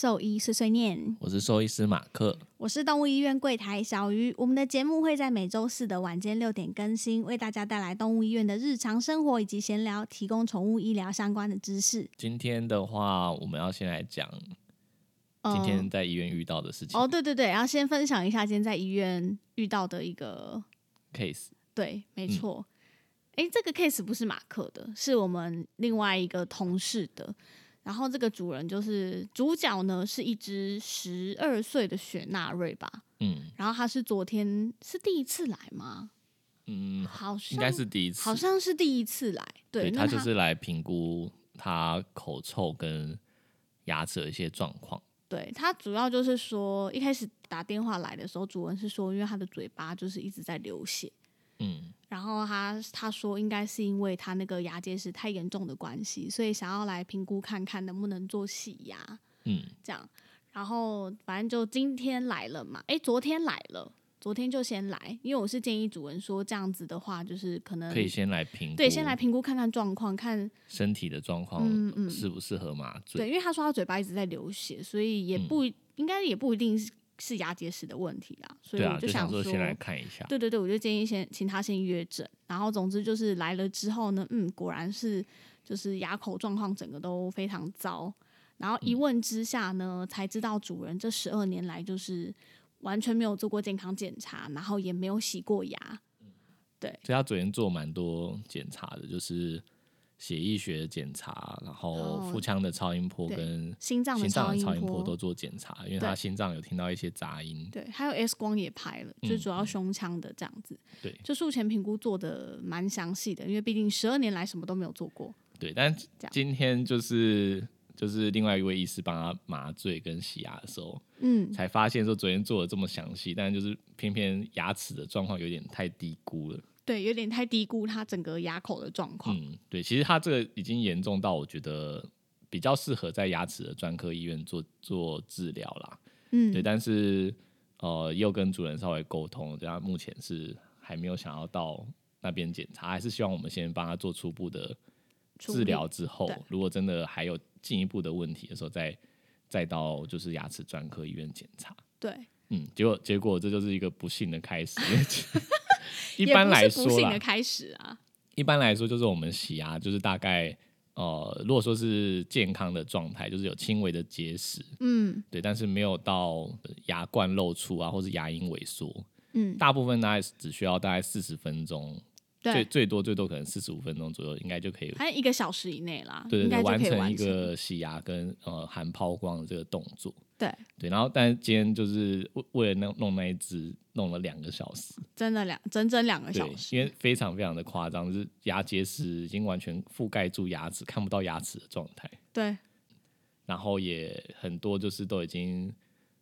兽医碎碎念，我是兽医师马克。我是动物医院柜台小鱼。我们的节目会在每周四的晚间六点更新，为大家带来动物医院的日常生活以及闲聊，提供宠物医疗相关的知识。今天的话，我们要先来讲今天在医院遇到的事情。哦，对对对，然后先分享一下今天在医院遇到的一个 case。对，没错。哎，这个 case 不是马克的，是我们另外一个同事的。然后这个主人就是主角呢，是一只十二岁的雪纳瑞吧？嗯。然后他是昨天是第一次来吗？嗯，好像应该是第一次，好像是第一次来。对，他就是来评估他口臭跟牙齿的一些状况。对他主要就是说，一开始打电话来的时候，主人是说，因为他的嘴巴就是一直在流血。嗯。然后他他说应该是因为他那个牙结石太严重的关系，所以想要来评估看看能不能做洗牙。嗯，这样。然后反正就今天来了嘛，哎，昨天来了，昨天就先来，因为我是建议主人说这样子的话，就是可能可以先来评，对，先来评估看看状况，看身体的状况，嗯嗯，适不适合麻醉。对，因为他说他嘴巴一直在流血，所以也不应该也不一定是。牙结石的问题啊，所以我就想说，先来看一下。对对对，我就建议先请他先约诊，然后总之就是来了之后呢，嗯，果然是就是牙口状况整个都非常糟，然后一问之下呢，才知道主人这十二年来就是完全没有做过健康检查，然后也没有洗过牙。对，所以他昨天做蛮多检查的，就是。血液学检查，然后腹腔的超音波跟心脏的超音波都做检查，因为他心脏有听到一些杂音。对，还有 X 光也拍了，就主要胸腔的这样子。对，就术前评估做的蛮详细的，因为毕竟十二年来什么都没有做过。对，但今天就是就是另外一位医师帮他麻醉跟洗牙的时候，嗯，才发现说昨天做的这么详细，但就是偏偏牙齿的状况有点太低估了。对，有点太低估他整个牙口的状况。嗯，对，其实他这个已经严重到我觉得比较适合在牙齿的专科医院做做治疗啦。嗯，对，但是呃，又跟主人稍微沟通，这样目前是还没有想要到那边检查，还是希望我们先帮他做初步的治疗之后，如果真的还有进一步的问题的时候，再再到就是牙齿专科医院检查。对，嗯，结果结果这就是一个不幸的开始。一般来说的开始啊。一般来说，就是我们洗牙，就是大概呃，如果说是健康的状态，就是有轻微的结石，嗯，对，但是没有到牙冠露出啊，或是牙龈萎缩，嗯，大部分大概只需要大概四十分钟。最最多最多可能四十五分钟左右，应该就可以，还一个小时以内啦，对对对，完成一个洗牙跟呃含抛光的这个动作。对对，然后但是今天就是为为了弄弄那一只，弄了两个小时，真的两整整两个小时，因为非常非常的夸张，就是牙结石已经完全覆盖住牙齿，看不到牙齿的状态。对，然后也很多就是都已经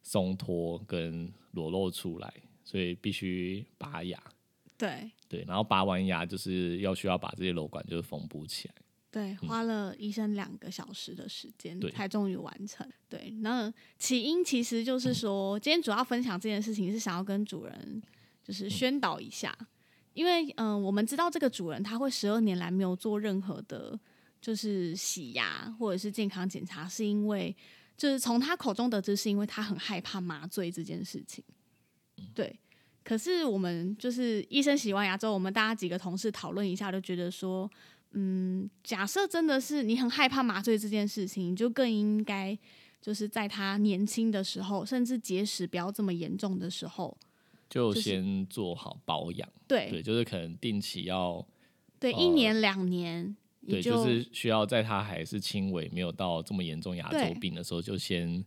松脱跟裸露出来，所以必须拔牙。对对，然后拔完牙就是要需要把这些瘘管就是缝补起来。对，花了医生两个小时的时间才终于完成。对，那起因其实就是说，今天主要分享这件事情是想要跟主人就是宣导一下，因为嗯，我们知道这个主人他会十二年来没有做任何的，就是洗牙或者是健康检查，是因为就是从他口中得知，是因为他很害怕麻醉这件事情。对。可是我们就是医生洗完牙之后，我们大家几个同事讨论一下，就觉得说，嗯，假设真的是你很害怕麻醉这件事情，你就更应该就是在他年轻的时候，甚至结石不要这么严重的时候，就先做好保养。对对，就是可能定期要对一年两年，对，就是需要在他还是轻微没有到这么严重牙周病的时候，就先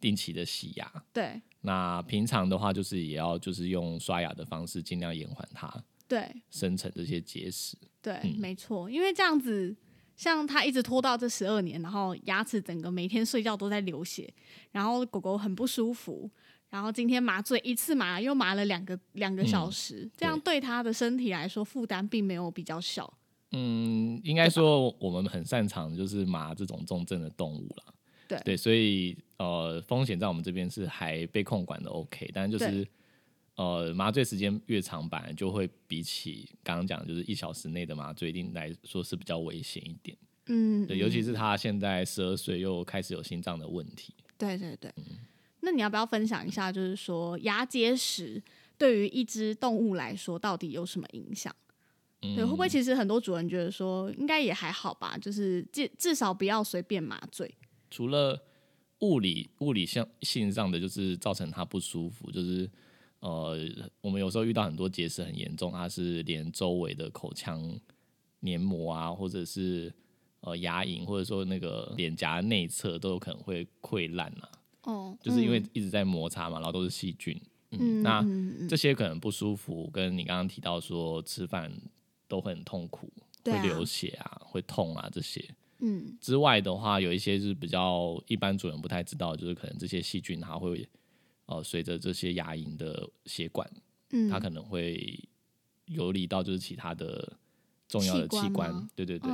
定期的洗牙。对。那平常的话，就是也要就是用刷牙的方式，尽量延缓它对生成这些结石。对，没错，因为这样子，像他一直拖到这十二年，然后牙齿整个每天睡觉都在流血，然后狗狗很不舒服，然后今天麻醉一次麻又麻了两个两个小时，这样对他的身体来说负担并没有比较小。嗯，应该说我们很擅长就是麻这种重症的动物了。对，所以呃，风险在我们这边是还被控管的 OK，但就是呃，麻醉时间越长版，就会比起刚刚讲就是一小时内的麻醉，一定来说是比较危险一点。嗯，对，尤其是他现在十二岁，又开始有心脏的问题。对对对。那你要不要分享一下，就是说牙结石对于一只动物来说到底有什么影响？对，会不会其实很多主人觉得说应该也还好吧，就是至至少不要随便麻醉。除了物理物理性性上的，就是造成它不舒服，就是呃，我们有时候遇到很多结石很严重，它是连周围的口腔黏膜啊，或者是呃牙龈，或者说那个脸颊内侧都有可能会溃烂啊。哦，就是因为一直在摩擦嘛，然后都是细菌。嗯，那这些可能不舒服，跟你刚刚提到说吃饭。都会很痛苦，会流血啊，会痛啊，这些。嗯，之外的话，有一些是比较一般主人不太知道，就是可能这些细菌它会呃随着这些牙龈的血管，嗯，它可能会游离到就是其他的重要的器官，对对对。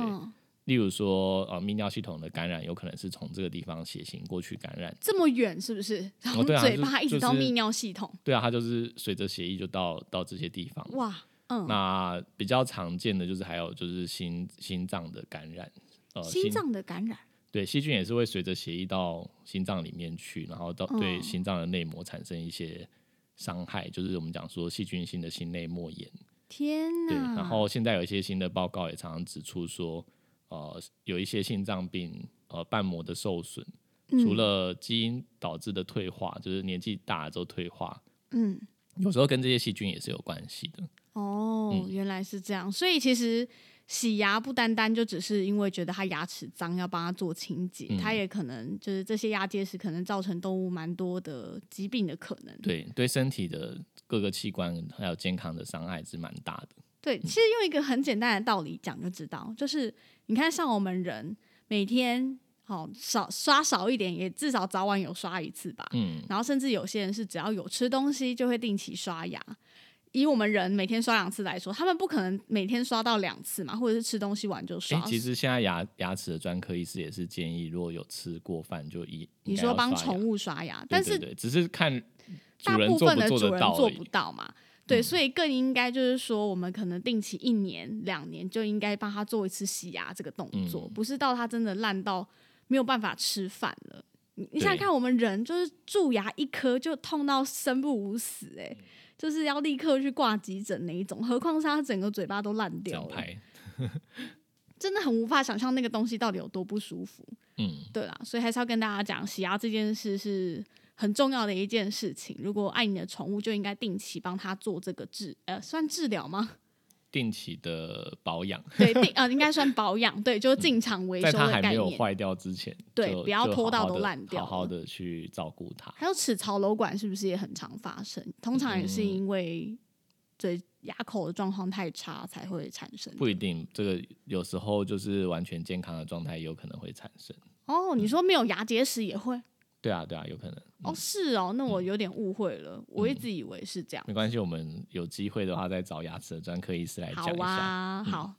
例如说呃泌尿系统的感染，有可能是从这个地方血行过去感染，这么远是不是？从嘴巴一直到泌尿系统？对啊，它就是随着血液就到到这些地方。哇。嗯那比较常见的就是还有就是心心脏的感染，呃，心脏的感染，对，细菌也是会随着血液到心脏里面去，然后到对心脏的内膜产生一些伤害，就是我们讲说细菌性的心内膜炎。天哪！对，然后现在有一些新的报告也常常指出说，呃，有一些心脏病，呃，瓣膜的受损，除了基因导致的退化，就是年纪大了之后退化，嗯，有时候跟这些细菌也是有关系的。哦，原来是这样，所以其实洗牙不单单就只是因为觉得他牙齿脏要帮他做清洁，他也可能就是这些牙结石可能造成动物蛮多的疾病的可能。对，对身体的各个器官还有健康的伤害是蛮大的。对，其实用一个很简单的道理讲就知道，就是你看像我们人每天好少刷少一点，也至少早晚有刷一次吧。嗯，然后甚至有些人是只要有吃东西就会定期刷牙。以我们人每天刷两次来说，他们不可能每天刷到两次嘛，或者是吃东西完就刷。其实现在牙牙齿的专科医师也是建议，如果有吃过饭就一你说帮宠物刷牙，但是只是看大部分的主人做不到嘛。对，所以更应该就是说，我们可能定期一年两年就应该帮他做一次洗牙这个动作，不是到他真的烂到没有办法吃饭了。你你想想看，我们人就是蛀牙一颗就痛到生不如死，哎。就是要立刻去挂急诊那一种，何况是他整个嘴巴都烂掉了，真的很无法想象那个东西到底有多不舒服。嗯，对啦，所以还是要跟大家讲，洗牙这件事是很重要的一件事情。如果爱你的宠物，就应该定期帮他做这个治，呃，算治疗吗？定期的保养，对，定呃应该算保养，对，就是进场维修的概念。在它还没有坏掉之前，对，不要拖到都烂掉，好好的去照顾它。还有齿槽瘘管是不是也很常发生？通常也是因为嘴牙口的状况太差才会产生。不一定，这个有时候就是完全健康的状态有可能会产生。哦，你说没有牙结石也会？对啊，对啊，有可能。哦，是哦，那我有点误会了，我一直以为是这样。没关系，我们有机会的话再找牙齿的专科医师来讲一下。好啊，好，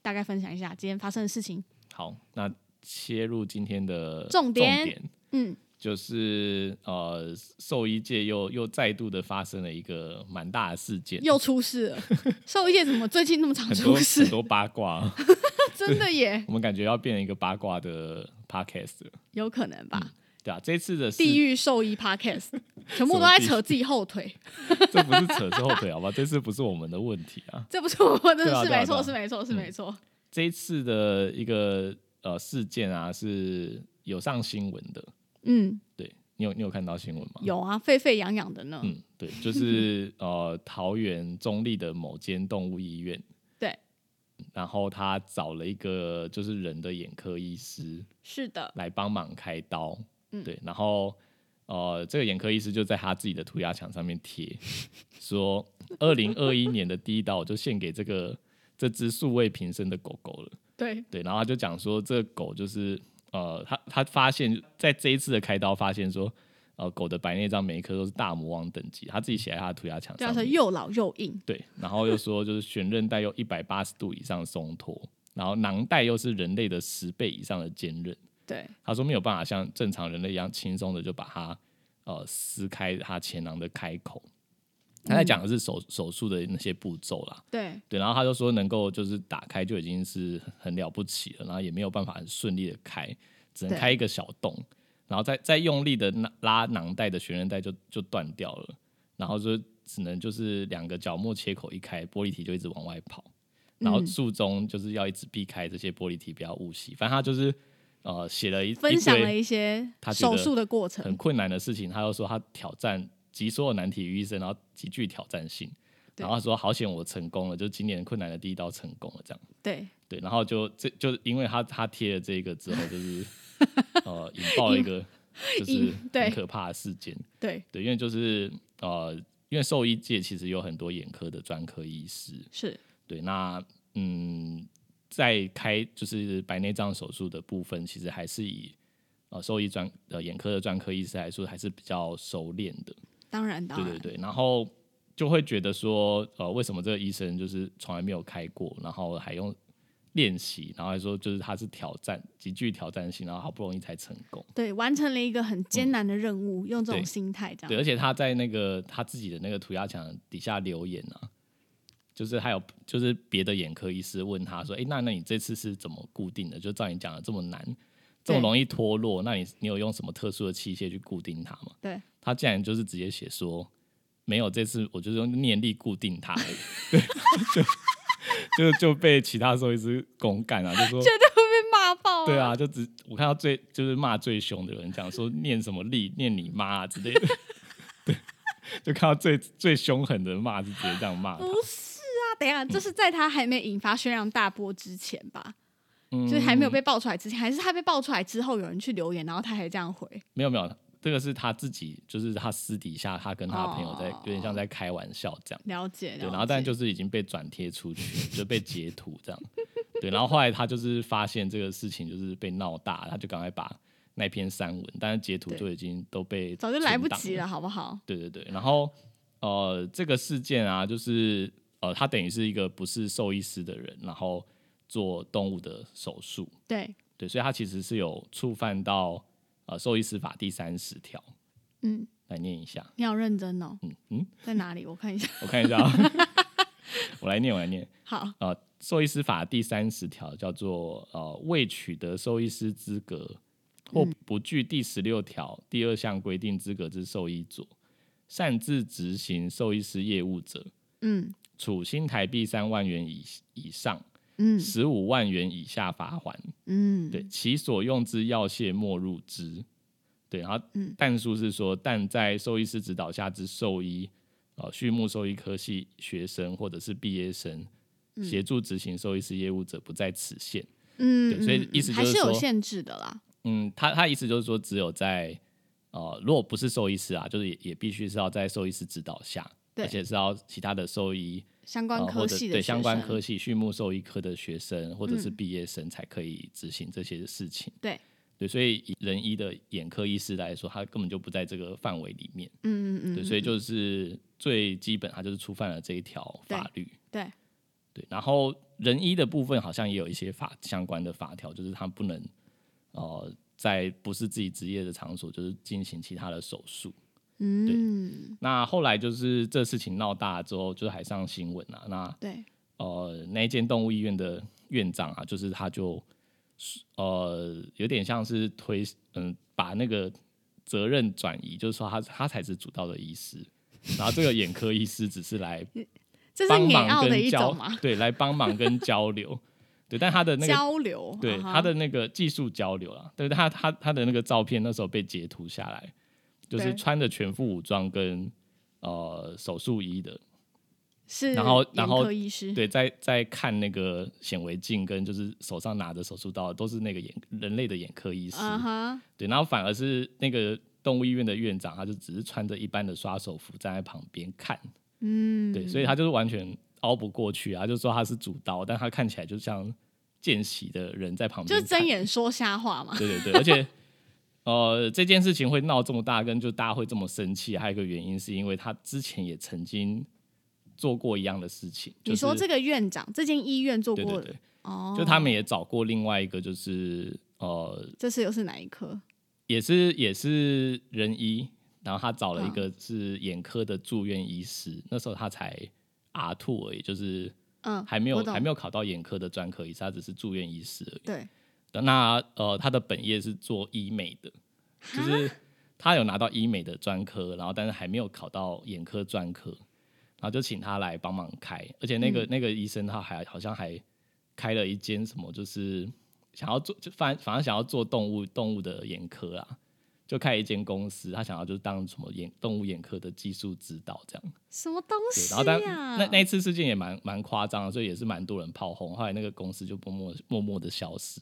大概分享一下今天发生的事情。好，那切入今天的重点，嗯，就是呃，兽医界又又再度的发生了一个蛮大的事件，又出事了。兽医界怎么最近那么常出事？很多八卦，真的耶！我们感觉要变成一个八卦的 podcast，有可能吧。对啊，这次的地狱兽医 podcast 全部都在扯自己后腿，这不是扯自后腿好吧？这次不是我们的问题啊，这不是我们的，是没错，是没错，是没错。这一次的一个呃事件啊，是有上新闻的。嗯，对你有你有看到新闻吗？有啊，沸沸扬扬的呢。嗯，对，就是 呃桃园中立的某间动物医院。对，然后他找了一个就是人的眼科医师，是的，来帮忙开刀。对，然后呃，这个眼科医师就在他自己的涂鸦墙上面贴，说 二零二一年的第一刀就献给这个这只素未平生的狗狗了。对对，然后他就讲说，这个狗就是呃，他他发现，在这一次的开刀发现说，呃，狗的白内障每一颗都是大魔王等级，他自己写在他的涂鸦墙上，叫又老又硬。对，然后又说就是悬韧带又一百八十度以上松脱，然后囊袋又是人类的十倍以上的坚韧。对，他说没有办法像正常人类一样轻松的就把它呃撕开它前囊的开口，他在讲的是手手术的那些步骤啦。对。对，然后他就说能够就是打开就已经是很了不起了，然后也没有办法很顺利的开，只能开一个小洞，然后再再用力的拉拉囊袋的悬韧带就就断掉了，然后就只能就是两个角膜切口一开，玻璃体就一直往外跑，然后术中就是要一直避开这些玻璃体不要误吸，反正他就是呃写了一分享了一些手术的过程很困难的事情，他又说他挑战。集所有难题于一身，然后极具挑战性。然后说好险我成功了，就今年困难的第一刀成功了，这样。对对，然后就这就因为他他贴了这个之后，就是 呃引爆了一个就是很可怕的事件。对对，因为就是呃，因为兽医界其实有很多眼科的专科医师，是对。那嗯，在开就是白内障手术的部分，其实还是以呃兽医专呃眼科的专科医师来说，还是比较熟练的。当然，当然，对对对，然后就会觉得说，呃，为什么这个医生就是从来没有开过，然后还用练习，然后还说就是他是挑战，极具挑战性，然后好不容易才成功，对，完成了一个很艰难的任务，用这种心态这样，对，而且他在那个他自己的那个涂鸦墙底下留言啊，就是还有就是别的眼科医师问他说，哎，那那你这次是怎么固定的？就照你讲的这么难。这么容易脱落，那你你有用什么特殊的器械去固定它吗？对，他竟然就是直接写说没有，这次我就是用念力固定它，对，就就就被其他兽医师公干啊，就说绝对会被骂爆。对啊，就只我看到最就是骂最凶的人讲说念什么力，念你妈啊之类的，对，就看到最最凶狠的骂是直接这样骂。不是啊，等下这是在他还没引发轩然大波之前吧？嗯就是还没有被爆出来之前，还是他被爆出来之后，有人去留言，然后他还这样回？没有没有，这个是他自己，就是他私底下他跟他的朋友在有点像在开玩笑这样。了解，对，然后但就是已经被转贴出去，就被截图这样。对，然后后来他就是发现这个事情就是被闹大，他就赶快把那篇删文，但是截图就已经都被早就来不及了，好不好？对对对，然后呃，这个事件啊，就是呃，他等于是一个不是兽医师的人，然后。做动物的手术，对。对，所以他其实是有触犯到呃兽医师法第三十条，嗯，来念一下，你好认真哦，嗯嗯，在哪里？我看一下，我看一下，我来念，我来念，好，呃，兽医师法第三十条叫做呃未取得兽医师资格或不具第十六条第二项规定资格之兽医者，擅自执行兽医师业务者，嗯，处新台币三万元以以上。十五万元以下罚款。嗯，对，其所用之药械莫入之。对，然后但书是说，但在兽医师指导下之兽医，呃，畜牧兽医科系学生或者是毕业生协助执行兽医师业务者，不在此限。嗯，所以意思就是说，还是有限制的啦。嗯，他他意思就是说，只有在呃，如果不是兽医师啊，就是也也必须是要在兽医师指导下，而且是要其他的兽医。相关科系的对相关科系畜牧兽医科的学生或者是毕业生才可以执行这些事情。对对，所以人医的眼科医师来说，他根本就不在这个范围里面。嗯嗯嗯。对，所以就是最基本，他就是触犯了这一条法律。对对。然后人医的部分好像也有一些法相关的法条，就是他不能呃在不是自己职业的场所，就是进行其他的手术。嗯，那后来就是这事情闹大之后，就是还上新闻啊。那对，呃，那一间动物医院的院长啊，就是他就呃有点像是推嗯把那个责任转移，就是说他他才是主刀的医师，然后这个眼科医师只是来 帮忙跟交 对来帮忙跟交流，对，但他的那个交流，对他的那个技术交流啊，对他他他的那个照片那时候被截图下来。就是穿着全副武装跟呃手术衣的，是，然后然后对，在在看那个显微镜跟就是手上拿着手术刀，都是那个眼人类的眼科医师，对，然后反而是那个动物医院的院长，他就只是穿着一般的刷手服站在旁边看，嗯，对，所以他就是完全凹不过去啊，就说他是主刀，但他看起来就像见习的人在旁边，就是睁眼说瞎话嘛，对对对，而且。呃，这件事情会闹这么大，跟就大家会这么生气，还有一个原因是因为他之前也曾经做过一样的事情。你说这个院长，这间医院做过的哦，就他们也找过另外一个，就是呃，这次又是哪一科？也是也是人医，然后他找了一个是眼科的住院医师，那时候他才 R two 而已，就是嗯还没有还没有考到眼科的专科医师，他只是住院医师而已。对，那呃他的本业是做医美的，就是他有拿到医美的专科，然后但是还没有考到眼科专科，然后就请他来帮忙开，而且那个那个医生他还好像还开了一间什么，就是想要做就反反正想要做动物动物的眼科啊。就开一间公司，他想要就是当什么眼动物眼科的技术指导这样。什么东西？然后但那那一次事件也蛮蛮夸张的，所以也是蛮多人炮轰。后来那个公司就默默默默的消失。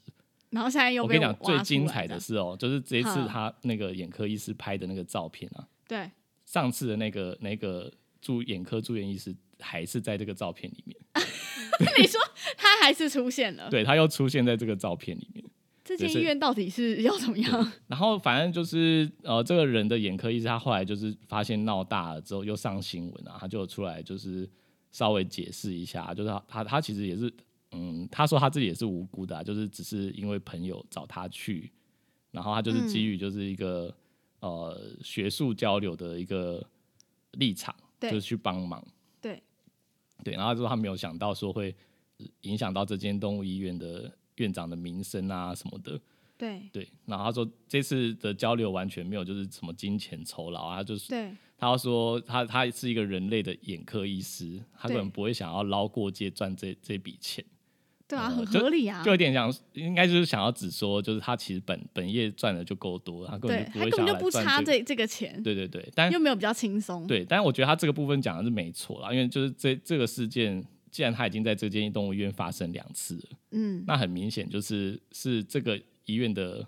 然后现在又我跟你讲最精彩的是哦，就是这一次他那个眼科医师拍的那个照片啊。对。上次的那个那个住眼科住院医师还是在这个照片里面。你说他还是出现了？对他又出现在这个照片里面。这间医院到底是要怎么样？然后反正就是呃，这个人的眼科医生，他后来就是发现闹大了之后，又上新闻啊，他就出来就是稍微解释一下，就是他他其实也是嗯，他说他自己也是无辜的，就是只是因为朋友找他去，然后他就是基于就是一个呃学术交流的一个立场，就是去帮忙，对。对，然后他说他没有想到说会影响到这间动物医院的。院长的名声啊什么的，对。对，然后他说这次的交流完全没有就是什么金钱酬劳啊，就是对，他说他他是一个人类的眼科医师，他可能不会想要捞过界赚这这笔钱，对啊，很合理啊，就有点想应该就是想要只说就是他其实本本业赚的就够多，他根本就不会想就不差这这个钱，对对对，但又没有比较轻松，对，但是我觉得他这个部分讲的是没错啦，因为就是这这个事件。既然他已经在这间动物医院发生两次了，嗯，那很明显就是是这个医院的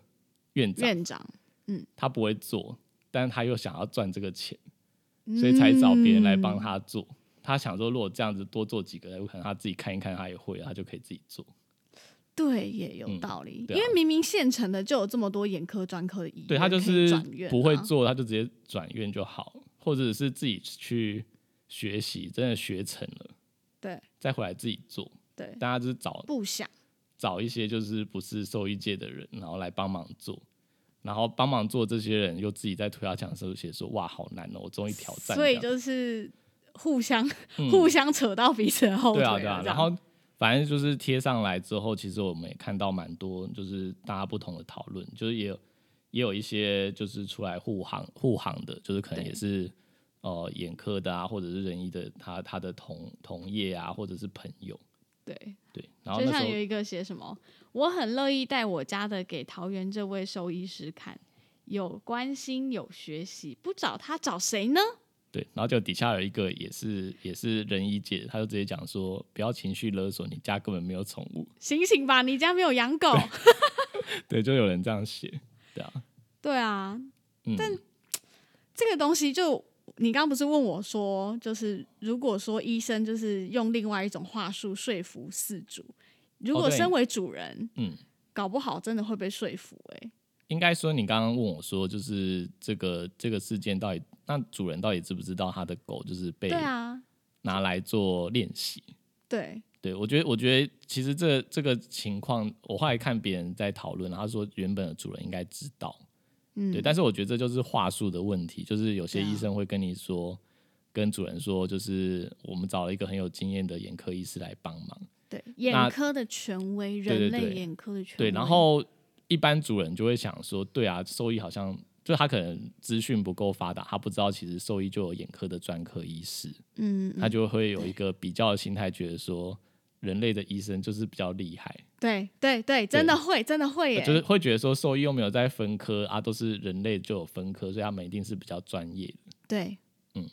院长，院长，嗯，他不会做，但是他又想要赚这个钱，所以才找别人来帮他做。他想说，如果这样子多做几个，有可能他自己看一看，他也会，他就可以自己做。对，也有道理，因为明明现成的就有这么多眼科专科的医院，对他就是不会做，他就直接转院就好，或者是自己去学习，真的学成了。对，再回来自己做。对，大家就是找不想找一些就是不是兽医界的人，然后来帮忙做，然后帮忙做这些人又自己在涂鸦墙时候写说哇好难哦，我终于挑战。所以就是互相互相扯到彼此的后腿。对啊对啊，然后反正就是贴上来之后，其实我们也看到蛮多就是大家不同的讨论，就是也有也有一些就是出来护航护航的，就是可能也是。呃，眼科的啊，或者是仁医的，他他的同同业啊，或者是朋友，对对。然后就像有一个写什么，我很乐意带我家的给桃园这位兽医师看，有关心有学习，不找他找谁呢？对，然后就底下有一个也是也是仁医姐，他就直接讲说，不要情绪勒索，你家根本没有宠物，醒醒吧，你家没有养狗。对，就有人这样写，对啊，对啊，但这个东西就。你刚刚不是问我说，就是如果说医生就是用另外一种话术说服饲主，如果身为主人，嗯，搞不好真的会被说服。哎，应该说你刚刚问我说，就是这个这个事件到底，那主人到底知不知道他的狗就是被拿来做练习？对，对我觉得我觉得其实这这个情况，我后来看别人在讨论，他说原本的主人应该知道。对，但是我觉得这就是话术的问题，就是有些医生会跟你说，跟主人说，就是我们找了一个很有经验的眼科医师来帮忙。对，眼科的权威，人类眼科的权威。对，然后一般主人就会想说，对啊，兽医好像就他可能资讯不够发达，他不知道其实兽医就有眼科的专科医师。嗯，他就会有一个比较的心态，觉得说。人类的医生就是比较厉害，对对对，真的会，真的会耶，就是会觉得说兽医又没有在分科啊，都是人类就有分科，所以他们一定是比较专业的。对，嗯，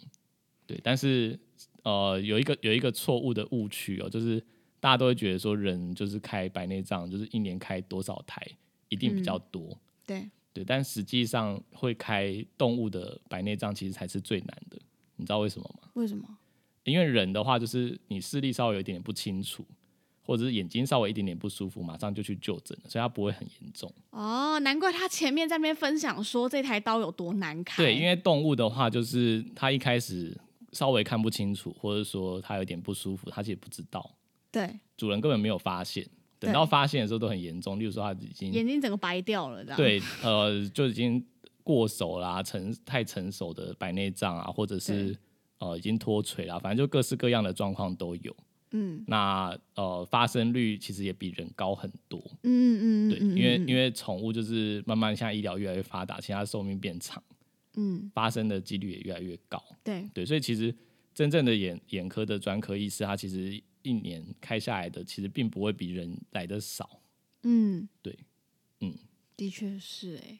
对，但是呃，有一个有一个错误的误区哦，就是大家都会觉得说人就是开白内障，就是一年开多少台一定比较多，对对，但实际上会开动物的白内障其实才是最难的，你知道为什么吗？为什么？因为人的话，就是你视力稍微有一点点不清楚，或者是眼睛稍微一点点不舒服，马上就去就诊了，所以它不会很严重。哦，难怪他前面在那边分享说这台刀有多难开。对，因为动物的话，就是它一开始稍微看不清楚，或者说它有点不舒服，它其实不知道。对，主人根本没有发现，等到发现的时候都很严重。例如说，他已经眼睛整个白掉了，这样。对，呃，就已经。过熟啦、成太成熟的白内障啊，或者是呃已经脱垂啦，反正就各式各样的状况都有。嗯，那呃发生率其实也比人高很多。嗯嗯对，因为因为宠物就是慢慢现在医疗越来越发达，其实它寿命变长，嗯，发生的几率也越来越高。对对，所以其实真正的眼眼科的专科医师，他其实一年开下来的其实并不会比人来的少。嗯，对，嗯，的确是哎。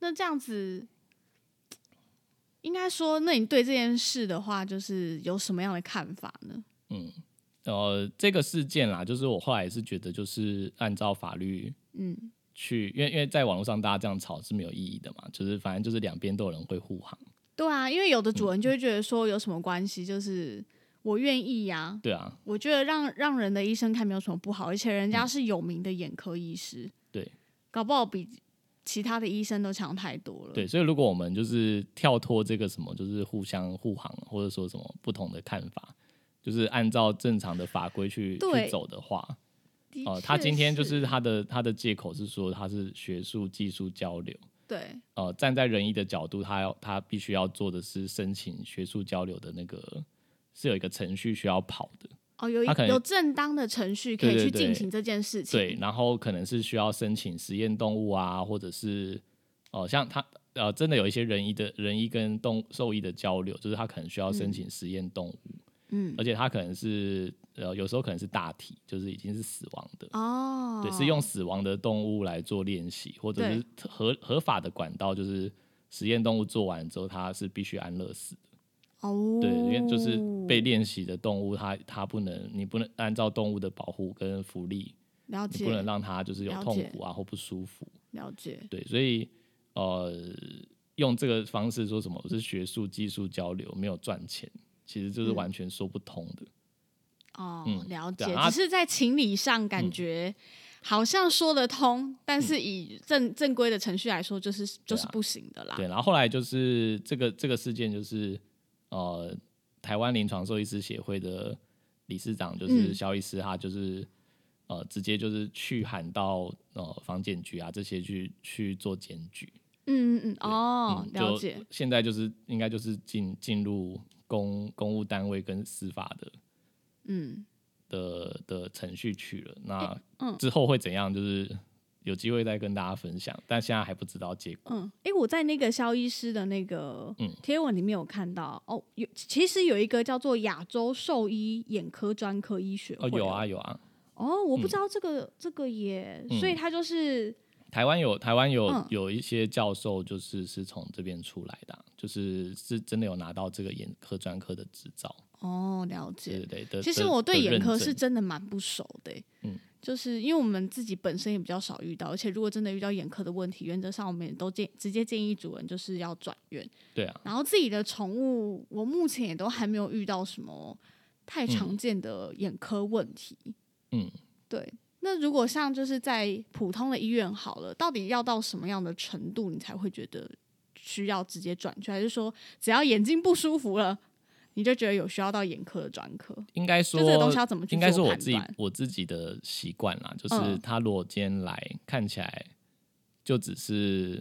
那这样子，应该说，那你对这件事的话，就是有什么样的看法呢？嗯。呃，这个事件啦，就是我后来是觉得，就是按照法律，嗯，去，因为因为在网络上大家这样吵是没有意义的嘛，就是反正就是两边都有人会护航。对啊，因为有的主人就会觉得说有什么关系，就是我愿意呀。对啊，我觉得让让人的医生看没有什么不好，而且人家是有名的眼科医师，对，搞不好比其他的医生都强太多了。对，所以如果我们就是跳脱这个什么，就是互相护航，或者说什么不同的看法。就是按照正常的法规去去走的话，哦，他今天就是他的他的借口是说他是学术技术交流，对，呃，站在仁义的角度，他要他必须要做的是申请学术交流的那个是有一个程序需要跑的，哦，有一有正当的程序可以去进行这件事情，对，然后可能是需要申请实验动物啊，或者是哦，像他呃，真的有一些人医的人医跟动兽医的交流，就是他可能需要申请实验动物。嗯，而且他可能是呃，有时候可能是大体，就是已经是死亡的哦，对，是用死亡的动物来做练习，或者是合合法的管道，就是实验动物做完之后，它是必须安乐死的哦，对，因为就是被练习的动物，它它不能，你不能按照动物的保护跟福利，了解，不能让它就是有痛苦啊或不舒服，了解，对，所以呃，用这个方式说什么是学术技术交流，没有赚钱。其实就是完全说不通的。哦，了解，只是在情理上感觉好像说得通，但是以正正规的程序来说，就是就是不行的啦。对，然后后来就是这个这个事件，就是呃，台湾临床兽医师协会的理事长就是肖医师，他就是呃直接就是去喊到呃房检局啊这些去去做检举。嗯嗯嗯，哦，了解。现在就是应该就是进进入。公公务单位跟司法的，嗯的的程序去了，那之后会怎样？就是有机会再跟大家分享，但现在还不知道结果。嗯，哎，我在那个肖医师的那个贴文里面有看到，哦，有其实有一个叫做亚洲兽医眼科专科医学会，有啊有啊。哦，我不知道这个这个也，所以他就是。台湾有台湾有有一些教授，就是是从这边出来的，就是是真的有拿到这个眼科专科的执照。哦，了解。对对。其实我对眼科是真的蛮不熟的，嗯，就是因为我们自己本身也比较少遇到，而且如果真的遇到眼科的问题，原则上我们也都建直接建议主人就是要转院。对啊。然后自己的宠物，我目前也都还没有遇到什么太常见的眼科问题。嗯，对。那如果像就是在普通的医院好了，到底要到什么样的程度，你才会觉得需要直接转去？还是说只要眼睛不舒服了，你就觉得有需要到眼科的专科？应该说这个东西要怎么去应该是我自己我自己的习惯啦，就是他如果今天来看起来就只是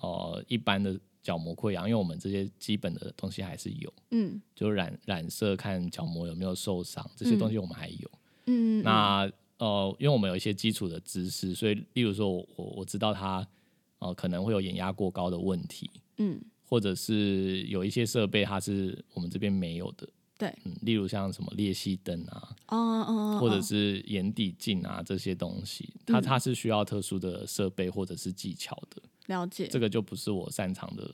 呃一般的角膜溃疡，因为我们这些基本的东西还是有，嗯，就染染色看角膜有没有受伤，这些东西我们还有，嗯，那。呃，因为我们有一些基础的知识，所以例如说，我我我知道他呃可能会有眼压过高的问题，嗯，或者是有一些设备它是我们这边没有的，对，嗯，例如像什么裂隙灯啊，哦哦，或者是眼底镜啊这些东西，它它是需要特殊的设备或者是技巧的，了解，这个就不是我擅长的。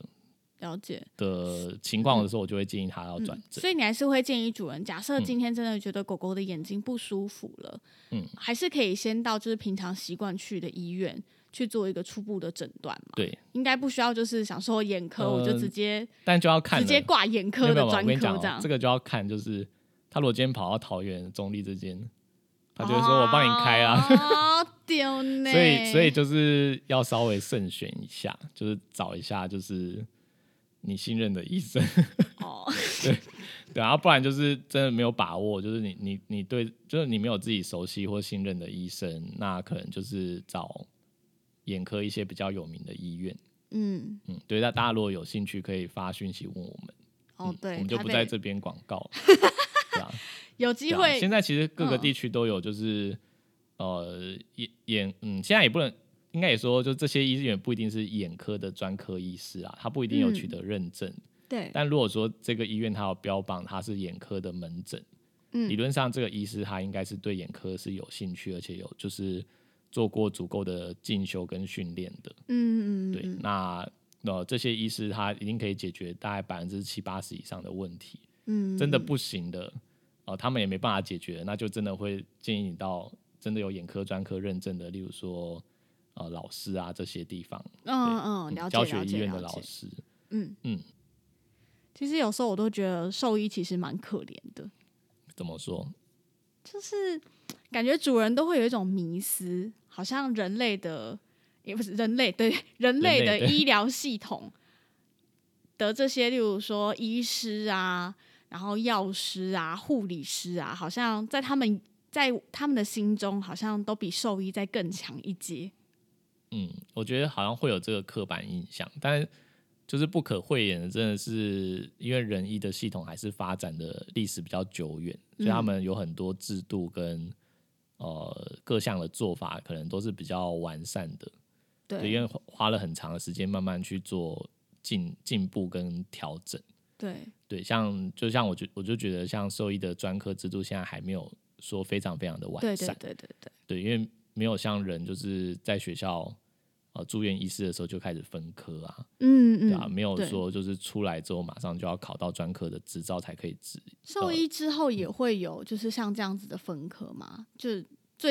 了解。的情况的时候，我就会建议他要转诊。所以你还是会建议主人，假设今天真的觉得狗狗的眼睛不舒服了，嗯，还是可以先到就是平常习惯去的医院去做一个初步的诊断嘛。对，应该不需要就是想说眼科，我就直接，但就要看直接挂眼科的专科这样。这个就要看，就是他如果今天跑到桃园中立这间，他就会说我帮你开啊。丢呢。所以所以就是要稍微慎选一下，就是找一下就是。你信任的医生哦，对对，然后不然就是真的没有把握，就是你你你对，就是你没有自己熟悉或信任的医生，那可能就是找眼科一些比较有名的医院，嗯嗯，对，那大家如果有兴趣，可以发讯息问我们。哦，对，我们就不在这边广告。对啊，有机会。现在其实各个地区都有，就是呃眼眼嗯，现在也不能，应该也说，就这些医院不一定是眼科的专科医师啊，他不一定有取得认证。对。但如果说这个医院它有标榜他是眼科的门诊，嗯，理论上这个医师他应该是对眼科是有兴趣，而且有就是做过足够的进修跟训练的。嗯嗯。对，那。呃，这些医师他一定可以解决大概百分之七八十以上的问题。嗯，真的不行的，呃，他们也没办法解决，那就真的会建议你到真的有眼科专科认证的，例如说呃老师啊这些地方。嗯嗯，了解教学医院的老师。嗯嗯。其实有时候我都觉得兽医其实蛮可怜的。怎么说？就是感觉主人都会有一种迷思，好像人类的。也不是人类对人类的医疗系统的这些，例如说医师啊，然后药师啊、护理师啊，好像在他们在他们的心中，好像都比兽医在更强一阶。嗯，我觉得好像会有这个刻板印象，但就是不可讳言的，真的是因为人医的系统还是发展的历史比较久远，所以他们有很多制度跟呃各项的做法，可能都是比较完善的。对，因为花了很长的时间慢慢去做进进步跟调整。对对，像就像我觉我就觉得像兽医的专科制度现在还没有说非常非常的完善。对对对对对，因为没有像人就是在学校呃住院医师的时候就开始分科啊，嗯嗯，对啊，没有说就是出来之后马上就要考到专科的执照才可以执。兽医之后也会有就是像这样子的分科吗？就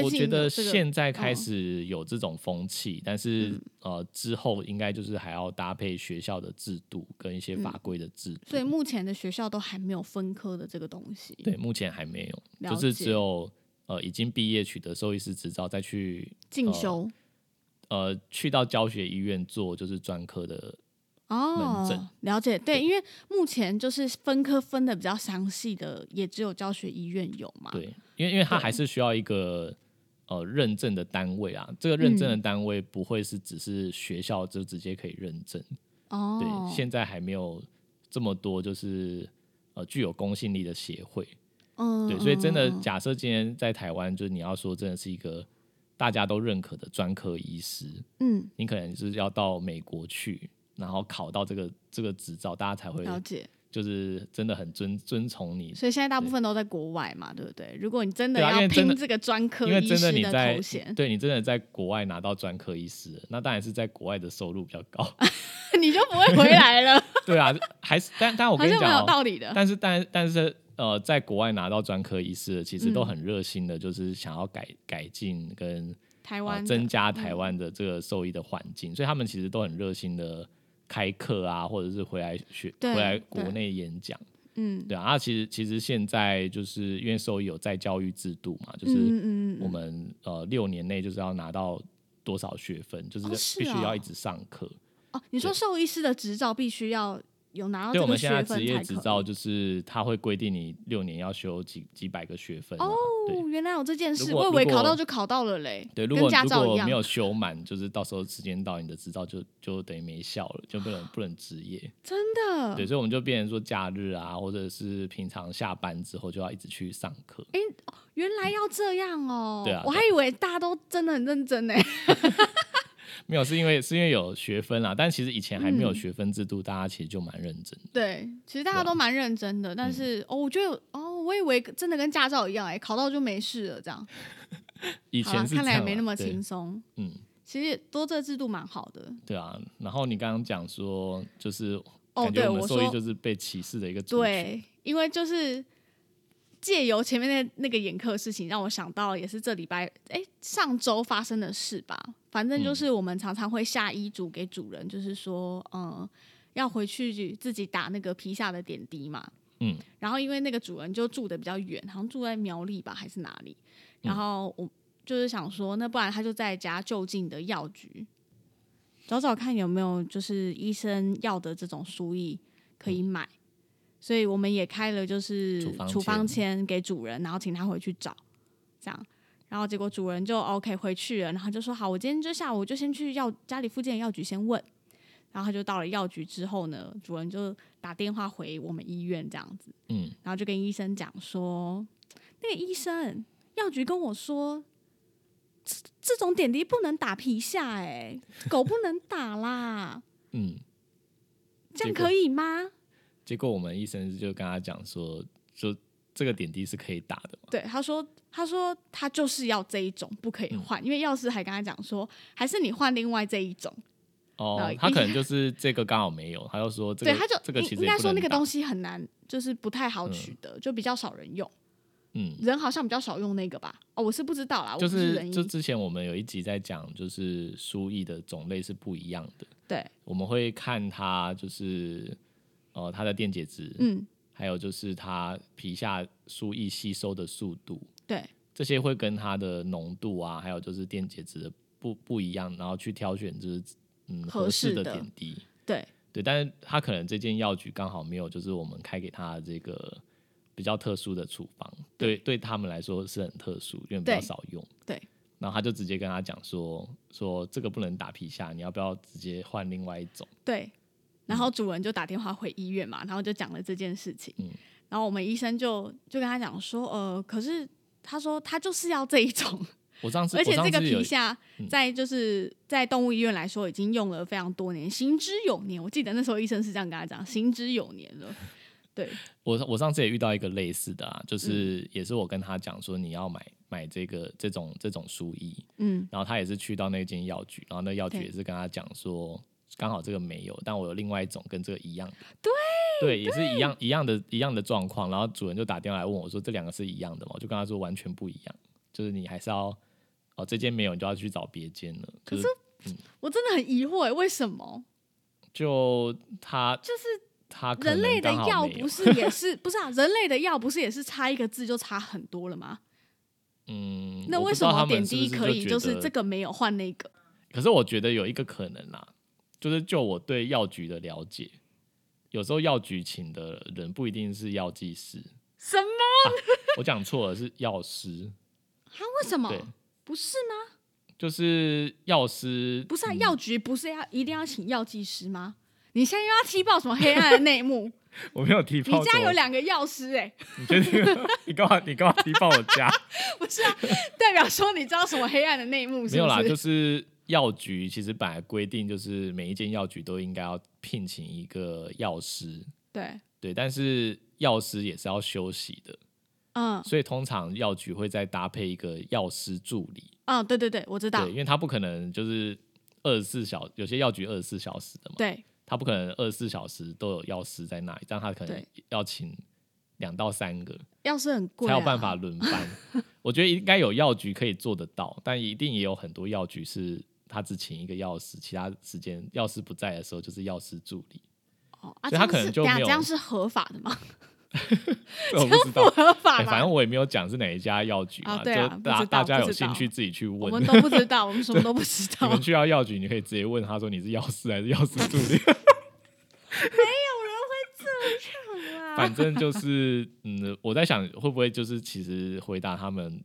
我觉得现在开始有这种风气，但是呃，之后应该就是还要搭配学校的制度跟一些法规的制度。所以目前的学校都还没有分科的这个东西。对，目前还没有，就是只有呃已经毕业取得兽医师执照再去进修，呃，去到教学医院做就是专科的哦。了解，对，因为目前就是分科分的比较详细的，也只有教学医院有嘛。对，因为因为它还是需要一个。呃，认证的单位啊，这个认证的单位不会是只是学校就直接可以认证哦。对，现在还没有这么多，就是呃具有公信力的协会。嗯，对，所以真的假设今天在台湾，就是你要说真的是一个大家都认可的专科医师，嗯，你可能是要到美国去，然后考到这个这个执照，大家才会了解。就是真的很尊尊崇你，所以现在大部分都在国外嘛，对不对？如果你真的要拼这个专科医师的头衔，对你真的在国外拿到专科医师，那当然是在国外的收入比较高，你就不会回来了。对啊，还是但但我跟你讲，有道理的。但是但但是呃，在国外拿到专科医师的，其实都很热心的，就是想要改改进跟台湾增加台湾的这个兽医的环境，所以他们其实都很热心的。开课啊，或者是回来学，回来国内演讲，嗯，对啊。那其实其实现在就是因为兽医有在教育制度嘛，就是我们呃六年内就是要拿到多少学分，就是必须要一直上课。哦，你说兽医师的执照必须要。有拿到对，我们现在职业执照就是他会规定你六年要修几几百个学分。哦，原来有这件事，我以为考到就考到了嘞。对，如果如果没有修满，就是到时候时间到，你的执照就就等于没效了，就不能不能执业。真的？对，所以我们就变成说假日啊，或者是平常下班之后就要一直去上课。哎，原来要这样哦。对啊，我还以为大家都真的很认真呢。没有，是因为是因为有学分啦，但其实以前还没有学分制度，大家其实就蛮认真。对，其实大家都蛮认真的，但是哦，我觉得哦，我以为真的跟驾照一样，哎，考到就没事了这样。以前看来没那么轻松。嗯，其实多这制度蛮好的。对啊，然后你刚刚讲说，就是哦，对我说就是被歧视的一个。对，因为就是。借由前面那那个眼科事情，让我想到也是这礼拜哎上周发生的事吧。反正就是我们常常会下医嘱给主人，就是说嗯要回去自己打那个皮下的点滴嘛。嗯。然后因为那个主人就住的比较远，好像住在苗栗吧还是哪里。然后我就是想说，那不然他就在家就近的药局找找看有没有就是医生要的这种输液可以买。所以我们也开了，就是处方签给主人，然后请他回去找，这样，然后结果主人就 OK 回去了，然后就说好，我今天就下午就先去药家里附近的药局先问，然后他就到了药局之后呢，主人就打电话回我们医院这样子，嗯，然后就跟医生讲说，那个医生药局跟我说，这这种点滴不能打皮下，哎，狗不能打啦，嗯，这样可以吗？结果我们医生就跟他讲说，就这个点滴是可以打的嘛？对，他说，他说他就是要这一种，不可以换，因为药师还跟他讲说，还是你换另外这一种。哦，他可能就是这个刚好没有，他就说，对，他就这个其实应该说那个东西很难，就是不太好取得，就比较少人用。嗯，人好像比较少用那个吧？哦，我是不知道啦。就是就之前我们有一集在讲，就是输液的种类是不一样的。对，我们会看它就是呃它的电解质，嗯，还有就是它皮下输液吸收的速度，对，这些会跟它的浓度啊，还有就是电解质的不不一样，然后去挑选就是嗯合适的点滴。对对，但是他可能这件药局刚好没有，就是我们开给他的这个。比较特殊的处方，对对他们来说是很特殊，因为比较少用。对，然后他就直接跟他讲说，说这个不能打皮下，你要不要直接换另外一种？对，然后主人就打电话回医院嘛，然后就讲了这件事情。嗯，然后我们医生就就跟他讲说，呃，可是他说他就是要这一种。我上次，而且这个皮下在就是在动物医院来说已经用了非常多年，行之有年。我记得那时候医生是这样跟他讲，行之有年了。对 我，我上次也遇到一个类似的啊，就是也是我跟他讲说你要买买这个这种这种书衣，嗯，然后他也是去到那间药局，然后那药局也是跟他讲说，刚好这个没有，但我有另外一种跟这个一样，对对，也是一样一样的一样的状况，然后主人就打电话来问我说这两个是一样的吗？我就跟他说完全不一样，就是你还是要哦这间没有，你就要去找别间了。可是，我真的很疑惑，为什么？就他就是。他人类的药不是也是 不是啊？人类的药不是也是差一个字就差很多了吗？嗯，那为什么点滴可以就是这个没有换那个？可是我觉得有一个可能啦，就是就我对药局的了解，有时候药局请的人不一定是药剂师。什么？我讲错了，是药师。啊？为什么？不是吗？就是药师不是啊？药局不是要一定要请药剂师吗？你现在又要踢爆什么黑暗的内幕？我没有踢爆。你家有两个药师哎？你确定？你干嘛？你干嘛踢爆我家？不是啊，代表说你知道什么黑暗的内幕？没有啦，就是药局其实本来规定就是每一间药局都应该要聘请一个药师。对对，但是药师也是要休息的。嗯，所以通常药局会再搭配一个药师助理。嗯，对对对，我知道。对，因为他不可能就是二十四小，有些药局二十四小时的嘛。对。他不可能二十四小时都有药师在那里，这样他可能要请两到三个药师很贵，才有办法轮班。我觉得应该有药局可以做得到，但一定也有很多药局是他只请一个药师，其他时间药师不在的时候就是药师助理。哦，所以他可能就没有这样是合法的吗？我不知道，合法反正我也没有讲是哪一家药局啊。对啊，大大家有兴趣自己去问。我们都不知道，我们什么都不知 道。你们去到药局，你可以直接问他说你是药师还是药师助理。没有人会这样啊！反正就是，嗯，我在想会不会就是其实回答他们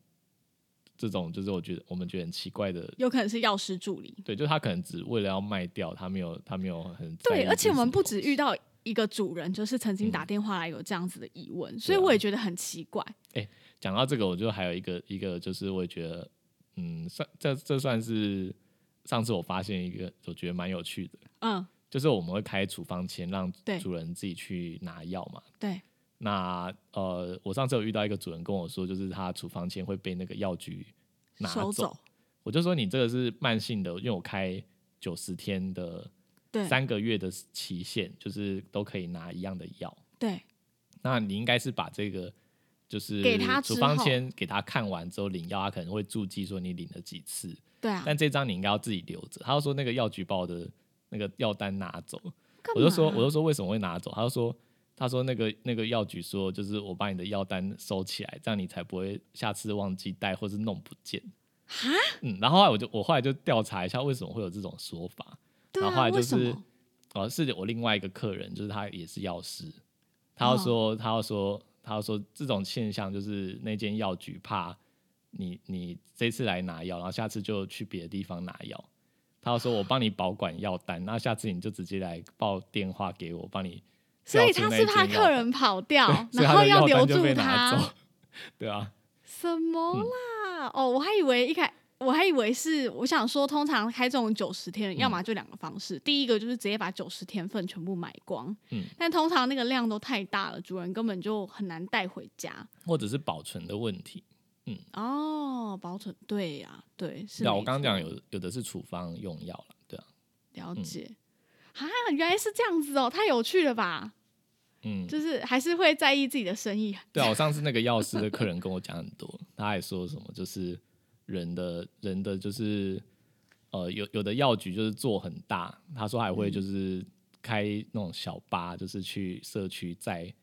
这种，就是我觉得我们觉得很奇怪的，有可能是药师助理。对，就他可能只为了要卖掉，他没有他没有很对。而且我们不止遇到。一个主人就是曾经打电话来有这样子的疑问，所以我也觉得很奇怪。哎，讲到这个，我就还有一个一个，就是我也觉得，嗯，算这这算是上次我发现一个，我觉得蛮有趣的。嗯，就是我们会开处方前，让主人自己去拿药嘛。对。那呃，我上次有遇到一个主人跟我说，就是他处方签会被那个药局拿走。我就说你这个是慢性的，因为我开九十天的。三个月的期限，就是都可以拿一样的药。对，那你应该是把这个就是给他处方签给他看完之后领药，他可能会注记说你领了几次。对啊，但这张你应该要自己留着。他就说那个药局把我的那个药单拿走，我就说我就说为什么会拿走？他就说他说那个那个药局说就是我把你的药单收起来，这样你才不会下次忘记带或是弄不见。哈，嗯，然后后来我就我后来就调查一下为什么会有这种说法。然后后来就是，哦，是我另外一个客人，就是他也是药师，他要说，他要说，他要说，这种现象就是那间药局怕你，你这次来拿药，然后下次就去别的地方拿药，他说我帮你保管药单，那下次你就直接来报电话给我，帮你。所以他是怕客人跑掉，然后要留住他。对啊。什么啦？哦，我还以为一开。我还以为是，我想说，通常开这种九十天，要么就两个方式，第一个就是直接把九十天份全部买光，嗯，但通常那个量都太大了，主人根本就很难带回家，或者是保存的问题，嗯，哦，保存，对呀，对，是。那我刚刚讲有有的是处方用药了，对啊，了解，啊，原来是这样子哦，太有趣了吧，嗯，就是还是会在意自己的生意，对啊，我上次那个药师的客人跟我讲很多，他还说什么就是。人的人的就是，呃，有有的药局就是做很大，他说还会就是开那种小巴，就是去社区载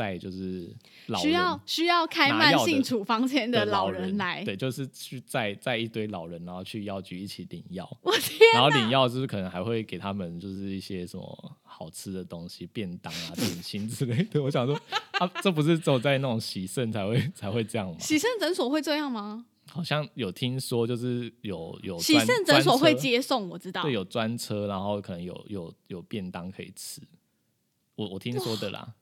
载就是需要需要开慢性处方签的老人来，对，就是去载载一堆老人，然后去药局一起领药。我天！然后领药就是可能还会给他们就是一些什么好吃的东西，便当啊、点心之类的。我想说，啊，这不是只有在那种喜肾才会才会这样吗？喜肾诊所会这样吗？好像有听说，就是有有喜盛诊所会接送，我知道。对，有专车，然后可能有有有便当可以吃。我我听说的啦，嗯，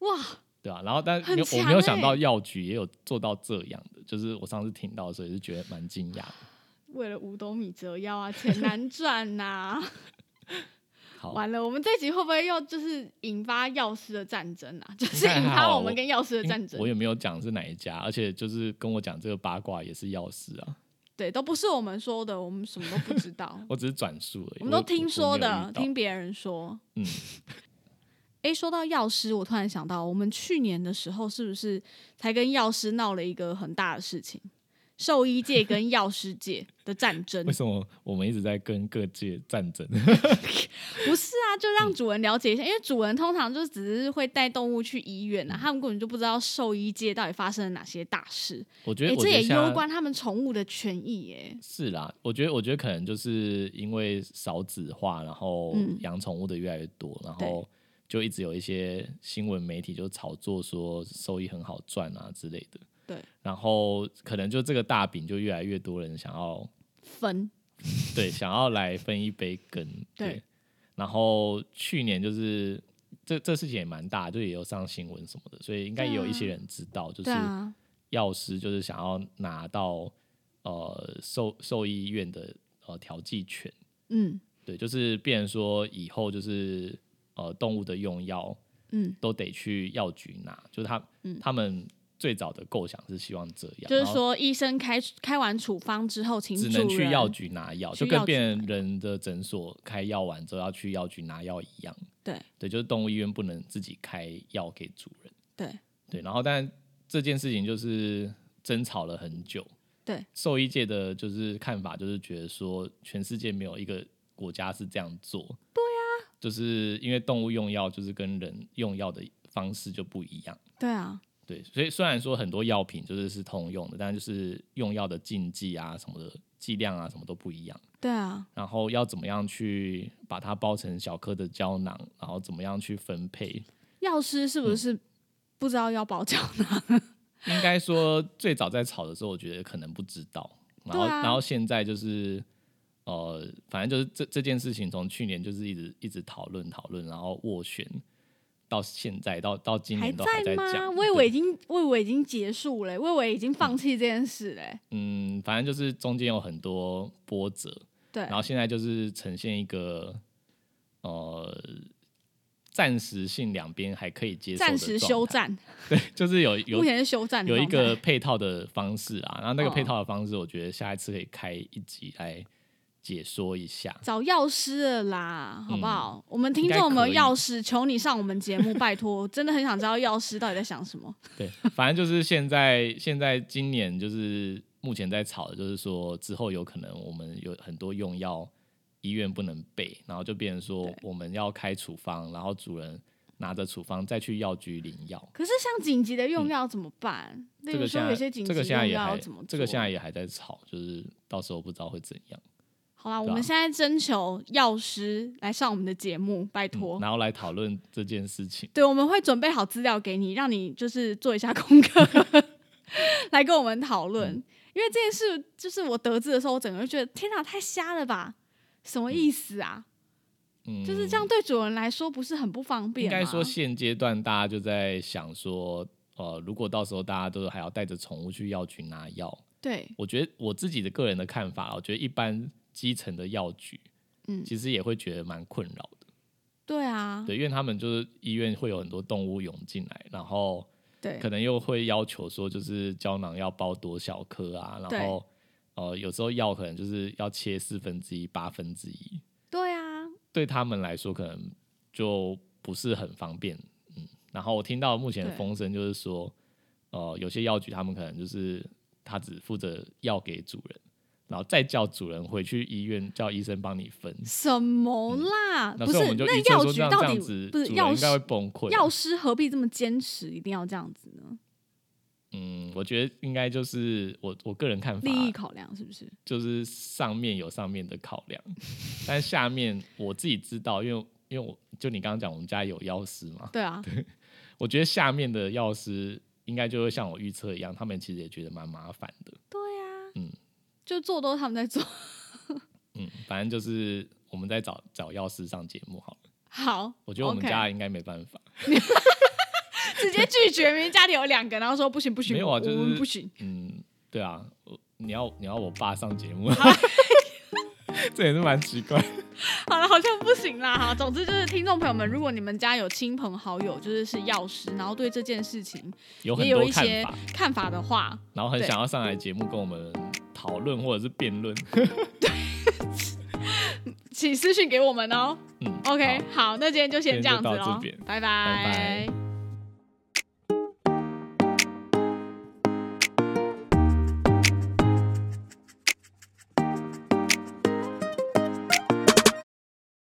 哇，对啊，然后但我没有想到药局也有做到这样的，就是我上次听到的时候也是觉得蛮惊讶。为了五斗米折腰啊，钱难 赚呐。完了，我们这集会不会又就是引发药师的战争啊？就是引发我们跟药师的战争。我也没有讲是哪一家，而且就是跟我讲这个八卦也是药师啊。对，都不是我们说的，我们什么都不知道。我只是转述而已。我们都听说的，听别人说。嗯。哎，说到药师，我突然想到，我们去年的时候是不是才跟药师闹了一个很大的事情？兽医界跟药师界的战争，为什么我们一直在跟各界战争？不是啊，就让主人了解一下，因为主人通常就只是会带动物去医院啊，他们根本就不知道兽医界到底发生了哪些大事。我觉得这也攸关他们宠物的权益耶。是啦，我觉得，我觉得可能就是因为少子化，然后养宠物的越来越多，然后就一直有一些新闻媒体就炒作说收益很好赚啊之类的。对，然后可能就这个大饼就越来越多人想要分，对，想要来分一杯羹。对，然后去年就是这这事情也蛮大，就也有上新闻什么的，所以应该也有一些人知道，就是药师就是想要拿到呃兽兽医院的呃调剂权。嗯，对，就是变成说以后就是呃动物的用药，嗯，都得去药局拿，就是他他们。最早的构想是希望这样，就是说医生开开完处方之后，请只能去药局拿药，就跟别人的诊所开药完之后要去药局拿药一样。对对，就是动物医院不能自己开药给主人。对对，然后但这件事情就是争吵了很久。对，兽医界的就是看法就是觉得说，全世界没有一个国家是这样做。就是因为动物用药就是跟人用药的方式就不一样。对啊。对，所以虽然说很多药品就是是通用的，但就是用药的禁忌啊什么的剂量啊什么都不一样。对啊。然后要怎么样去把它包成小颗的胶囊，然后怎么样去分配？药师是不是不知道要包胶囊？应该说最早在炒的时候，我觉得可能不知道。然后，然后现在就是呃，反正就是这这件事情从去年就是一直一直讨论讨论，然后斡旋。到现在到到今年都还在讲，我以为已经我以为已经结束了，我以为已经放弃这件事嘞。嗯，反正就是中间有很多波折，对，然后现在就是呈现一个呃暂时性两边还可以接受，暂时休战，对，就是有有目前是休战，有一个配套的方式啊，然后那个配套的方式，我觉得下一次可以开一集来。解说一下，找药师了啦，好不好？我们听众有没有药师？求你上我们节目，拜托，真的很想知道药师到底在想什么。对，反正就是现在，现在今年就是目前在吵的，就是说之后有可能我们有很多用药医院不能备，然后就变成说我们要开处方，然后主人拿着处方再去药局领药。可是像紧急的用药怎么办？这个现在有些紧急用药怎么？这个现在也还在吵，就是到时候不知道会怎样。好啦，我们现在征求药师来上我们的节目，拜托，然后来讨论这件事情。对，我们会准备好资料给你，让你就是做一下功课，来跟我们讨论，因为这件事就是我得知的时候，我整个人觉得天哪，太瞎了吧？什么意思啊？嗯，就是这样对主人来说不是很不方便？应该说现阶段大家就在想说，呃，如果到时候大家都还要带着宠物去药局拿药，对，我觉得我自己的个人的看法，我觉得一般基层的药局，嗯，其实也会觉得蛮困扰的。对啊，对，因为他们就是医院会有很多动物涌进来，然后对，可能又会要求说，就是胶囊要包多少颗啊，然后呃，有时候药可能就是要切四分之一、八分之一。对啊，对他们来说可能就不是很方便。嗯，然后我听到目前的风声就是说，呃，有些药局他们可能就是他只负责药给主人。然后再叫主人回去医院，叫医生帮你分。什么啦？不是，那药局到底不是药师会崩溃？药师何必这么坚持，一定要这样子呢？嗯，我觉得应该就是我我个人看法，利益考量是不是？就是上面有上面的考量，但下面我自己知道，因为因为我就你刚刚讲，我们家有药师嘛。对啊，对，我觉得下面的药师应该就会像我预测一样，他们其实也觉得蛮麻烦的。对啊，嗯。就做都是他们在做，嗯，反正就是我们在找找药师上节目好了。好，我觉得我们家应该没办法 直接拒绝。明明家里有两个，然后说不行不行，没有啊，就是不行。嗯，对啊，你要你要我爸上节目。这也是蛮奇怪。好了，好像不行啦哈。总之就是，听众朋友们，如果你们家有亲朋好友，就是是药师，然后对这件事情也有一些看法的话，然后很想要上来节目跟我们讨论或者是辩论，对，请私信给我们哦。嗯，OK，好，那今天就先这样子喽，拜拜。